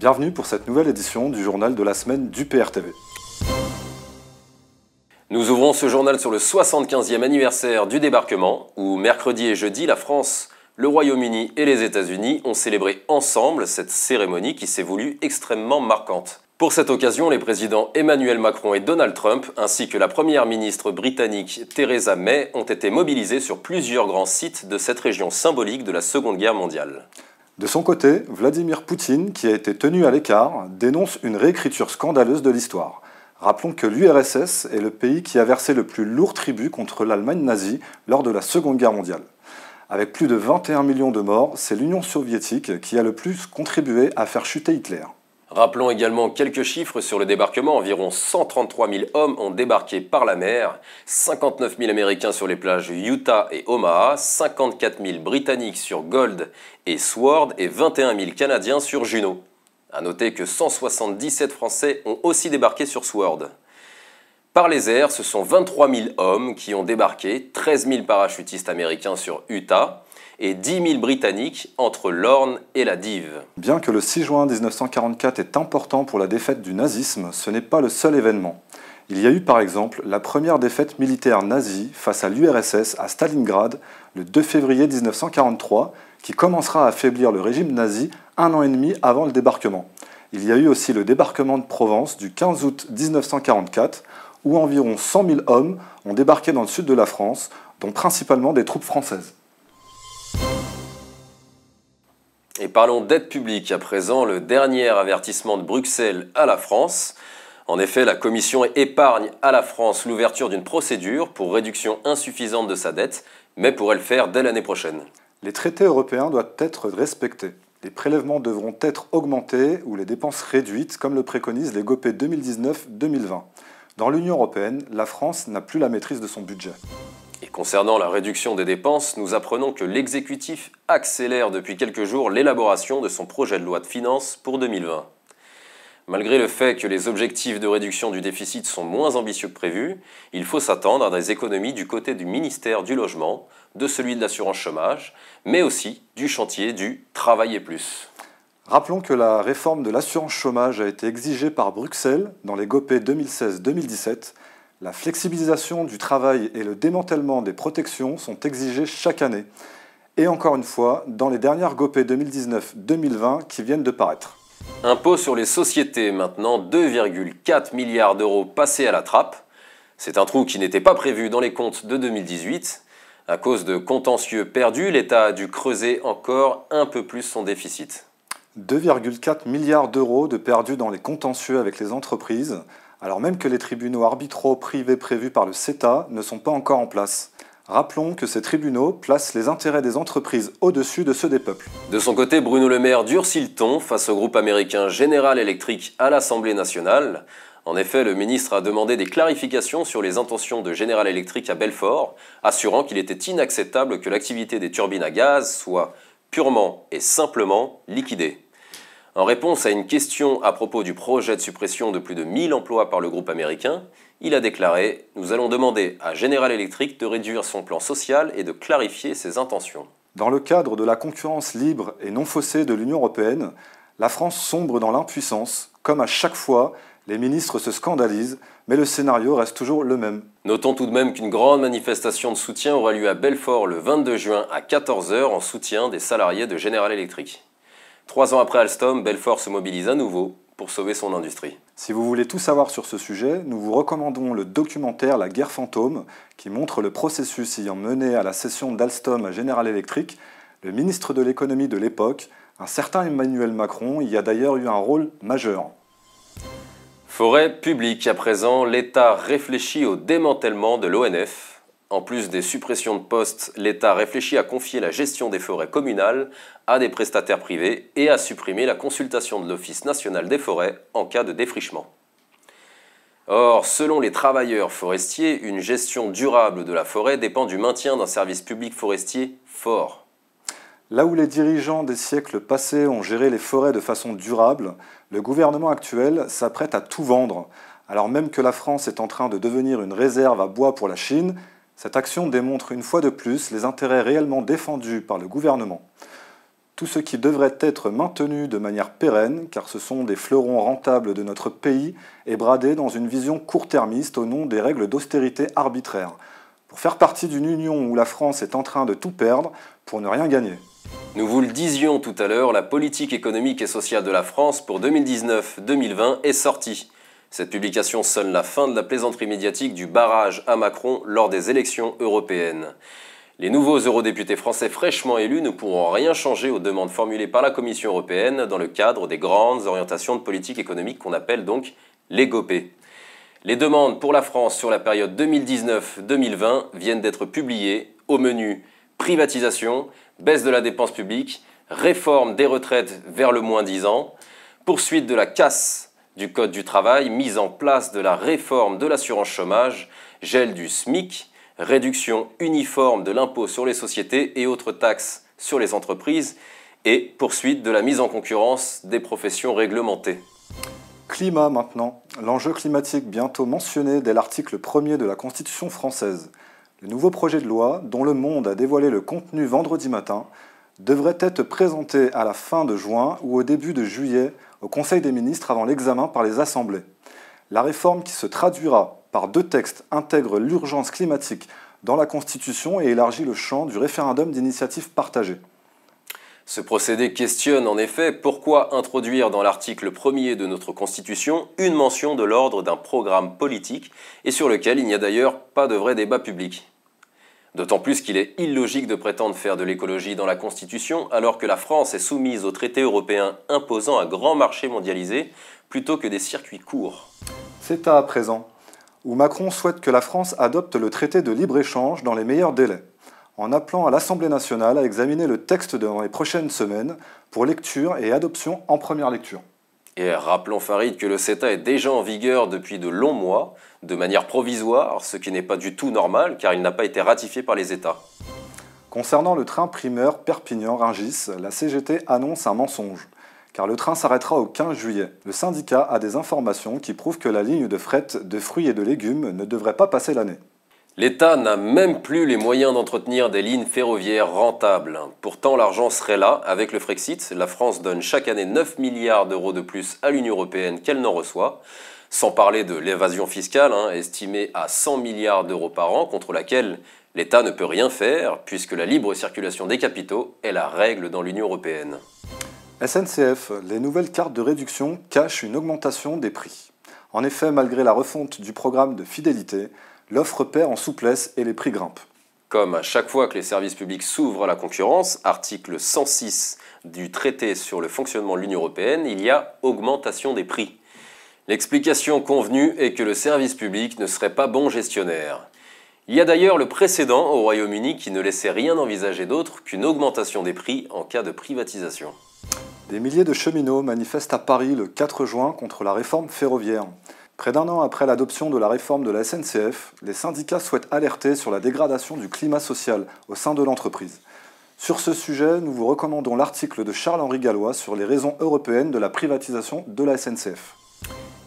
Bienvenue pour cette nouvelle édition du journal de la semaine du PRTV. Nous ouvrons ce journal sur le 75e anniversaire du débarquement, où mercredi et jeudi, la France, le Royaume-Uni et les États-Unis ont célébré ensemble cette cérémonie qui s'est voulue extrêmement marquante. Pour cette occasion, les présidents Emmanuel Macron et Donald Trump, ainsi que la première ministre britannique Theresa May, ont été mobilisés sur plusieurs grands sites de cette région symbolique de la Seconde Guerre mondiale. De son côté, Vladimir Poutine, qui a été tenu à l'écart, dénonce une réécriture scandaleuse de l'histoire. Rappelons que l'URSS est le pays qui a versé le plus lourd tribut contre l'Allemagne nazie lors de la Seconde Guerre mondiale. Avec plus de 21 millions de morts, c'est l'Union soviétique qui a le plus contribué à faire chuter Hitler. Rappelons également quelques chiffres sur le débarquement. Environ 133 000 hommes ont débarqué par la mer, 59 000 Américains sur les plages Utah et Omaha, 54 000 Britanniques sur Gold et Sword et 21 000 Canadiens sur Juno. A noter que 177 Français ont aussi débarqué sur Sword. Par les airs, ce sont 23 000 hommes qui ont débarqué, 13 000 parachutistes américains sur Utah, et 10 000 Britanniques entre l'Orne et la Dive. Bien que le 6 juin 1944 est important pour la défaite du nazisme, ce n'est pas le seul événement. Il y a eu par exemple la première défaite militaire nazie face à l'URSS à Stalingrad le 2 février 1943, qui commencera à affaiblir le régime nazi un an et demi avant le débarquement. Il y a eu aussi le débarquement de Provence du 15 août 1944, où environ 100 000 hommes ont débarqué dans le sud de la France, dont principalement des troupes françaises. Et parlons d'aide publique à présent, le dernier avertissement de Bruxelles à la France. En effet, la Commission épargne à la France l'ouverture d'une procédure pour réduction insuffisante de sa dette, mais pourrait le faire dès l'année prochaine. Les traités européens doivent être respectés. Les prélèvements devront être augmentés ou les dépenses réduites, comme le préconisent les GOP 2019-2020. Dans l'Union européenne, la France n'a plus la maîtrise de son budget. Et concernant la réduction des dépenses, nous apprenons que l'exécutif accélère depuis quelques jours l'élaboration de son projet de loi de finances pour 2020. Malgré le fait que les objectifs de réduction du déficit sont moins ambitieux que prévu, il faut s'attendre à des économies du côté du ministère du Logement, de celui de l'assurance chômage, mais aussi du chantier du Travailler plus. Rappelons que la réforme de l'assurance chômage a été exigée par Bruxelles dans les GOP 2016-2017 la flexibilisation du travail et le démantèlement des protections sont exigés chaque année. Et encore une fois, dans les dernières GOP 2019-2020 qui viennent de paraître. Impôt sur les sociétés, maintenant 2,4 milliards d'euros passés à la trappe. C'est un trou qui n'était pas prévu dans les comptes de 2018. À cause de contentieux perdus, l'État a dû creuser encore un peu plus son déficit. 2,4 milliards d'euros de perdus dans les contentieux avec les entreprises, alors même que les tribunaux arbitraux privés prévus par le CETA ne sont pas encore en place. Rappelons que ces tribunaux placent les intérêts des entreprises au-dessus de ceux des peuples. De son côté, Bruno Le Maire durcit le ton face au groupe américain General Electric à l'Assemblée nationale? En effet, le ministre a demandé des clarifications sur les intentions de General Electric à Belfort, assurant qu'il était inacceptable que l'activité des turbines à gaz soit purement et simplement liquidée. En réponse à une question à propos du projet de suppression de plus de 1000 emplois par le groupe américain, il a déclaré Nous allons demander à General Electric de réduire son plan social et de clarifier ses intentions. Dans le cadre de la concurrence libre et non faussée de l'Union européenne, la France sombre dans l'impuissance. Comme à chaque fois, les ministres se scandalisent, mais le scénario reste toujours le même. Notons tout de même qu'une grande manifestation de soutien aura lieu à Belfort le 22 juin à 14h en soutien des salariés de General Electric. Trois ans après Alstom, Belfort se mobilise à nouveau pour sauver son industrie. Si vous voulez tout savoir sur ce sujet, nous vous recommandons le documentaire La guerre fantôme, qui montre le processus ayant mené à la cession d'Alstom à General Electric. Le ministre de l'économie de l'époque, un certain Emmanuel Macron, y a d'ailleurs eu un rôle majeur. Forêt publique à présent, l'État réfléchit au démantèlement de l'ONF en plus des suppressions de postes, l'État réfléchit à confier la gestion des forêts communales à des prestataires privés et à supprimer la consultation de l'Office national des forêts en cas de défrichement. Or, selon les travailleurs forestiers, une gestion durable de la forêt dépend du maintien d'un service public forestier fort. Là où les dirigeants des siècles passés ont géré les forêts de façon durable, le gouvernement actuel s'apprête à tout vendre, alors même que la France est en train de devenir une réserve à bois pour la Chine cette action démontre une fois de plus les intérêts réellement défendus par le gouvernement. tout ce qui devrait être maintenu de manière pérenne, car ce sont des fleurons rentables de notre pays, est bradé dans une vision court-termiste au nom des règles d'austérité arbitraires, pour faire partie d'une union où la France est en train de tout perdre pour ne rien gagner. Nous vous le disions tout à l'heure, la politique économique et sociale de la France pour 2019-2020 est sortie. Cette publication sonne la fin de la plaisanterie médiatique du barrage à Macron lors des élections européennes. Les nouveaux eurodéputés français fraîchement élus ne pourront rien changer aux demandes formulées par la Commission européenne dans le cadre des grandes orientations de politique économique qu'on appelle donc les GOPÉ. Les demandes pour la France sur la période 2019-2020 viennent d'être publiées au menu privatisation, baisse de la dépense publique, réforme des retraites vers le moins 10 ans, poursuite de la casse du Code du travail, mise en place de la réforme de l'assurance chômage, gel du SMIC, réduction uniforme de l'impôt sur les sociétés et autres taxes sur les entreprises, et poursuite de la mise en concurrence des professions réglementées. Climat maintenant. L'enjeu climatique bientôt mentionné dès l'article 1er de la Constitution française. Le nouveau projet de loi, dont le Monde a dévoilé le contenu vendredi matin, devrait être présenté à la fin de juin ou au début de juillet au Conseil des ministres avant l'examen par les assemblées. La réforme qui se traduira par deux textes intègre l'urgence climatique dans la Constitution et élargit le champ du référendum d'initiative partagée. Ce procédé questionne en effet pourquoi introduire dans l'article 1er de notre Constitution une mention de l'ordre d'un programme politique et sur lequel il n'y a d'ailleurs pas de vrai débat public. D'autant plus qu'il est illogique de prétendre faire de l'écologie dans la Constitution alors que la France est soumise aux traités européens imposant un grand marché mondialisé plutôt que des circuits courts. C'est à présent où Macron souhaite que la France adopte le traité de libre-échange dans les meilleurs délais, en appelant à l'Assemblée nationale à examiner le texte dans les prochaines semaines pour lecture et adoption en première lecture. Et rappelons Farid que le CETA est déjà en vigueur depuis de longs mois, de manière provisoire, ce qui n'est pas du tout normal car il n'a pas été ratifié par les États. Concernant le train primeur Perpignan-Rungis, la CGT annonce un mensonge car le train s'arrêtera au 15 juillet. Le syndicat a des informations qui prouvent que la ligne de fret de fruits et de légumes ne devrait pas passer l'année. L'État n'a même plus les moyens d'entretenir des lignes ferroviaires rentables. Pourtant, l'argent serait là. Avec le Frexit, la France donne chaque année 9 milliards d'euros de plus à l'Union européenne qu'elle n'en reçoit. Sans parler de l'évasion fiscale, hein, estimée à 100 milliards d'euros par an, contre laquelle l'État ne peut rien faire, puisque la libre circulation des capitaux est la règle dans l'Union européenne. SNCF, les nouvelles cartes de réduction cachent une augmentation des prix. En effet, malgré la refonte du programme de fidélité, l'offre perd en souplesse et les prix grimpent. Comme à chaque fois que les services publics s'ouvrent à la concurrence, article 106 du traité sur le fonctionnement de l'Union européenne, il y a augmentation des prix. L'explication convenue est que le service public ne serait pas bon gestionnaire. Il y a d'ailleurs le précédent au Royaume-Uni qui ne laissait rien envisager d'autre qu'une augmentation des prix en cas de privatisation. Des milliers de cheminots manifestent à Paris le 4 juin contre la réforme ferroviaire. Près d'un an après l'adoption de la réforme de la SNCF, les syndicats souhaitent alerter sur la dégradation du climat social au sein de l'entreprise. Sur ce sujet, nous vous recommandons l'article de Charles-Henri Gallois sur les raisons européennes de la privatisation de la SNCF.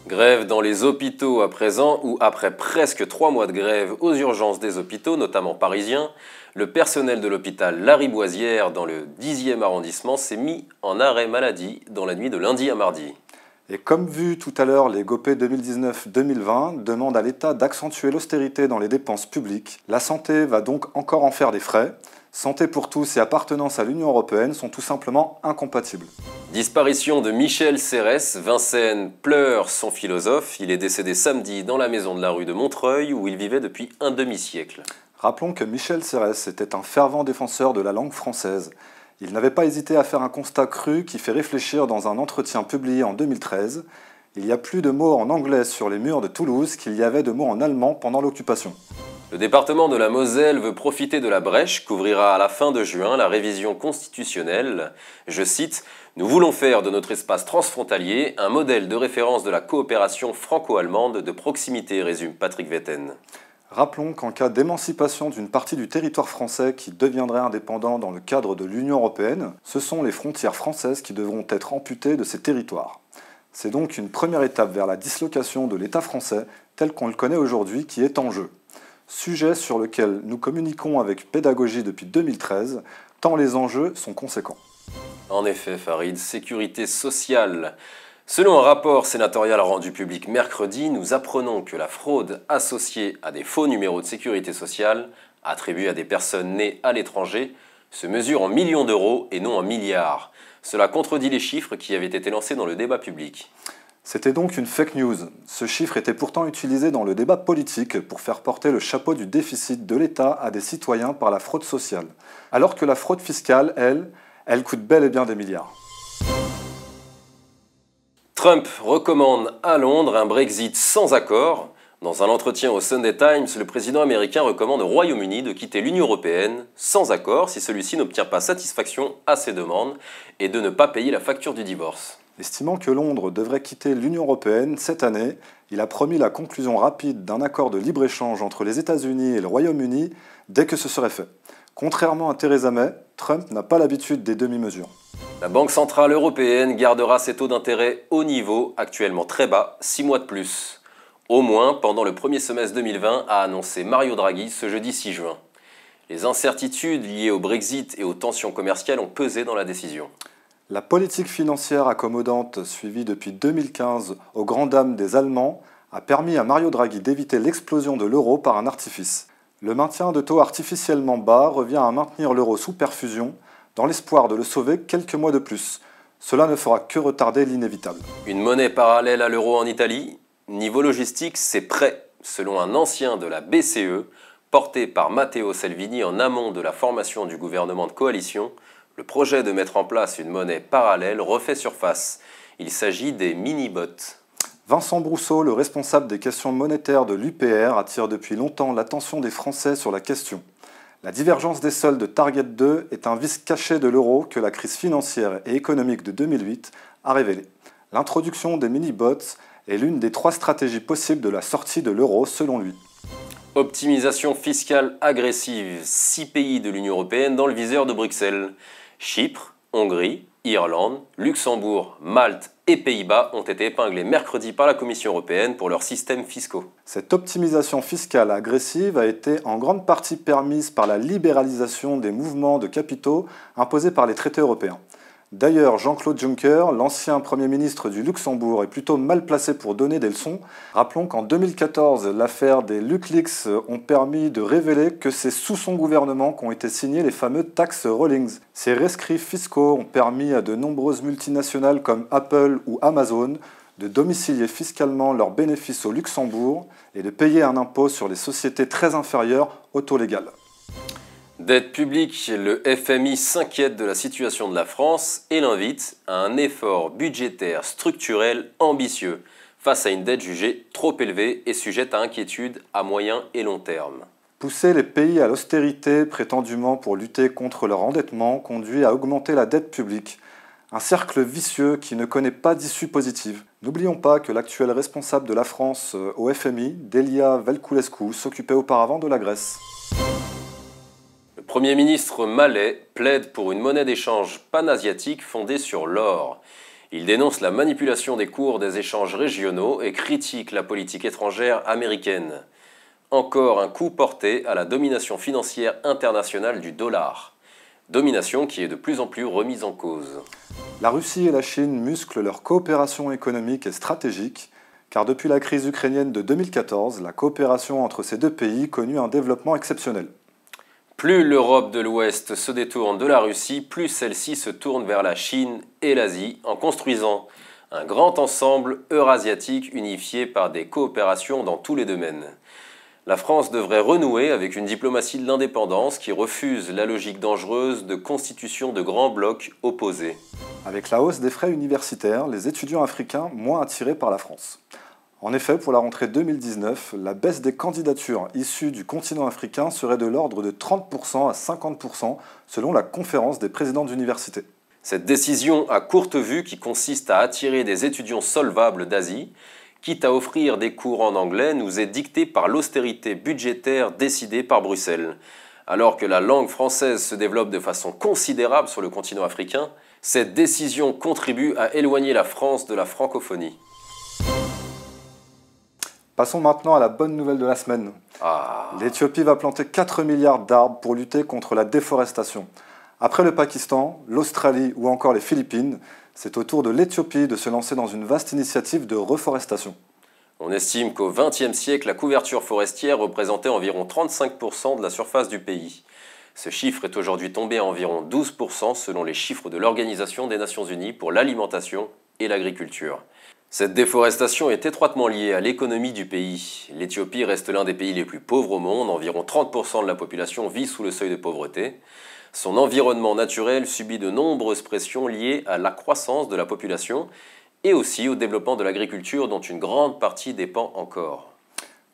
Grève dans les hôpitaux à présent, où après presque trois mois de grève aux urgences des hôpitaux, notamment parisiens, le personnel de l'hôpital Lariboisière dans le 10e arrondissement s'est mis en arrêt maladie dans la nuit de lundi à mardi. Et comme vu tout à l'heure, les GOPÉ 2019-2020 demandent à l'État d'accentuer l'austérité dans les dépenses publiques. La santé va donc encore en faire des frais. Santé pour tous et appartenance à l'Union européenne sont tout simplement incompatibles. Disparition de Michel Serres, Vincennes pleure son philosophe. Il est décédé samedi dans la maison de la rue de Montreuil où il vivait depuis un demi-siècle. Rappelons que Michel Serres était un fervent défenseur de la langue française. Il n'avait pas hésité à faire un constat cru qui fait réfléchir dans un entretien publié en 2013. Il y a plus de mots en anglais sur les murs de Toulouse qu'il y avait de mots en allemand pendant l'occupation. Le département de la Moselle veut profiter de la brèche qu'ouvrira à la fin de juin la révision constitutionnelle. Je cite Nous voulons faire de notre espace transfrontalier un modèle de référence de la coopération franco-allemande de proximité, résume Patrick Vetten. Rappelons qu'en cas d'émancipation d'une partie du territoire français qui deviendrait indépendant dans le cadre de l'Union européenne, ce sont les frontières françaises qui devront être amputées de ces territoires. C'est donc une première étape vers la dislocation de l'État français tel qu'on le connaît aujourd'hui qui est en jeu sujet sur lequel nous communiquons avec pédagogie depuis 2013, tant les enjeux sont conséquents. En effet, Farid, sécurité sociale. Selon un rapport sénatorial rendu public mercredi, nous apprenons que la fraude associée à des faux numéros de sécurité sociale, attribués à des personnes nées à l'étranger, se mesure en millions d'euros et non en milliards. Cela contredit les chiffres qui avaient été lancés dans le débat public. C'était donc une fake news. Ce chiffre était pourtant utilisé dans le débat politique pour faire porter le chapeau du déficit de l'État à des citoyens par la fraude sociale. Alors que la fraude fiscale, elle, elle coûte bel et bien des milliards. Trump recommande à Londres un Brexit sans accord. Dans un entretien au Sunday Times, le président américain recommande au Royaume-Uni de quitter l'Union européenne sans accord si celui-ci n'obtient pas satisfaction à ses demandes et de ne pas payer la facture du divorce. Estimant que Londres devrait quitter l'Union européenne cette année, il a promis la conclusion rapide d'un accord de libre-échange entre les États-Unis et le Royaume-Uni dès que ce serait fait. Contrairement à Theresa May, Trump n'a pas l'habitude des demi-mesures. La Banque Centrale Européenne gardera ses taux d'intérêt au niveau, actuellement très bas, 6 mois de plus. Au moins pendant le premier semestre 2020, a annoncé Mario Draghi ce jeudi 6 juin. Les incertitudes liées au Brexit et aux tensions commerciales ont pesé dans la décision. La politique financière accommodante suivie depuis 2015 aux grandes dames des Allemands a permis à Mario Draghi d'éviter l'explosion de l'euro par un artifice. Le maintien de taux artificiellement bas revient à maintenir l'euro sous perfusion dans l'espoir de le sauver quelques mois de plus. Cela ne fera que retarder l'inévitable. Une monnaie parallèle à l'euro en Italie? Niveau logistique, c'est prêt, selon un ancien de la BCE, porté par Matteo Salvini en amont de la formation du gouvernement de coalition, le projet de mettre en place une monnaie parallèle refait surface. Il s'agit des mini-bots. Vincent Brousseau, le responsable des questions monétaires de l'UPR, attire depuis longtemps l'attention des Français sur la question. La divergence des soldes de Target 2 est un vice caché de l'euro que la crise financière et économique de 2008 a révélé. L'introduction des mini-bots est l'une des trois stratégies possibles de la sortie de l'euro selon lui. Optimisation fiscale agressive. Six pays de l'Union européenne dans le viseur de Bruxelles. Chypre, Hongrie, Irlande, Luxembourg, Malte et Pays-Bas ont été épinglés mercredi par la Commission européenne pour leurs systèmes fiscaux. Cette optimisation fiscale agressive a été en grande partie permise par la libéralisation des mouvements de capitaux imposés par les traités européens. D'ailleurs, Jean-Claude Juncker, l'ancien Premier ministre du Luxembourg, est plutôt mal placé pour donner des leçons. Rappelons qu'en 2014, l'affaire des LuxLeaks ont permis de révéler que c'est sous son gouvernement qu'ont été signés les fameux tax rulings. Ces rescrits fiscaux ont permis à de nombreuses multinationales comme Apple ou Amazon de domicilier fiscalement leurs bénéfices au Luxembourg et de payer un impôt sur les sociétés très inférieur au taux légal. Dette publique, le FMI s'inquiète de la situation de la France et l'invite à un effort budgétaire structurel ambitieux face à une dette jugée trop élevée et sujette à inquiétude à moyen et long terme. Pousser les pays à l'austérité prétendument pour lutter contre leur endettement conduit à augmenter la dette publique, un cercle vicieux qui ne connaît pas d'issue positive. N'oublions pas que l'actuel responsable de la France euh, au FMI, Delia Velculescu, s'occupait auparavant de la Grèce. Premier ministre malais plaide pour une monnaie d'échange panasiatique fondée sur l'or. Il dénonce la manipulation des cours des échanges régionaux et critique la politique étrangère américaine. Encore un coup porté à la domination financière internationale du dollar. Domination qui est de plus en plus remise en cause. La Russie et la Chine musclent leur coopération économique et stratégique, car depuis la crise ukrainienne de 2014, la coopération entre ces deux pays connut un développement exceptionnel. Plus l'Europe de l'Ouest se détourne de la Russie, plus celle-ci se tourne vers la Chine et l'Asie en construisant un grand ensemble eurasiatique unifié par des coopérations dans tous les domaines. La France devrait renouer avec une diplomatie de l'indépendance qui refuse la logique dangereuse de constitution de grands blocs opposés. Avec la hausse des frais universitaires, les étudiants africains moins attirés par la France. En effet, pour la rentrée 2019, la baisse des candidatures issues du continent africain serait de l'ordre de 30% à 50% selon la conférence des présidents d'université. Cette décision à courte vue qui consiste à attirer des étudiants solvables d'Asie, quitte à offrir des cours en anglais, nous est dictée par l'austérité budgétaire décidée par Bruxelles. Alors que la langue française se développe de façon considérable sur le continent africain, cette décision contribue à éloigner la France de la francophonie. Passons maintenant à la bonne nouvelle de la semaine. Ah. L'Éthiopie va planter 4 milliards d'arbres pour lutter contre la déforestation. Après le Pakistan, l'Australie ou encore les Philippines, c'est au tour de l'Éthiopie de se lancer dans une vaste initiative de reforestation. On estime qu'au XXe siècle, la couverture forestière représentait environ 35% de la surface du pays. Ce chiffre est aujourd'hui tombé à environ 12% selon les chiffres de l'Organisation des Nations Unies pour l'alimentation et l'agriculture. Cette déforestation est étroitement liée à l'économie du pays. L'Éthiopie reste l'un des pays les plus pauvres au monde, environ 30% de la population vit sous le seuil de pauvreté. Son environnement naturel subit de nombreuses pressions liées à la croissance de la population et aussi au développement de l'agriculture dont une grande partie dépend encore.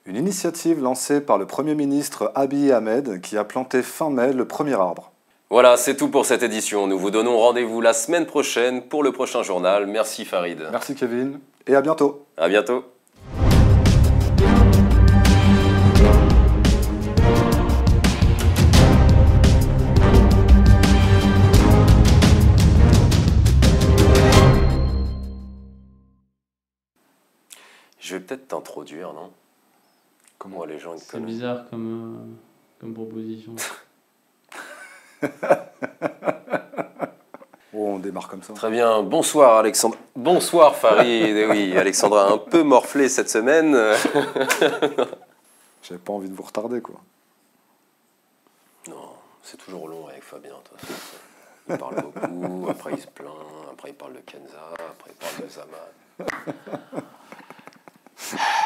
Une initiative lancée par le Premier ministre Abiy Ahmed qui a planté fin mai le premier arbre. Voilà, c'est tout pour cette édition. Nous vous donnons rendez-vous la semaine prochaine pour le prochain journal. Merci Farid. Merci Kevin et à bientôt. À bientôt. Je vais peut-être t'introduire, non? Comment les gens C'est bizarre comme, euh, comme proposition. Oh, on démarre comme ça. Très bien. Bonsoir Alexandre. Bonsoir Farid. Eh oui, Alexandra a un peu morflé cette semaine. J'avais pas envie de vous retarder, quoi. Non, c'est toujours long avec Fabien. Toi. Il parle beaucoup, après il se plaint, après il parle de Kenza, après il parle de Zaman.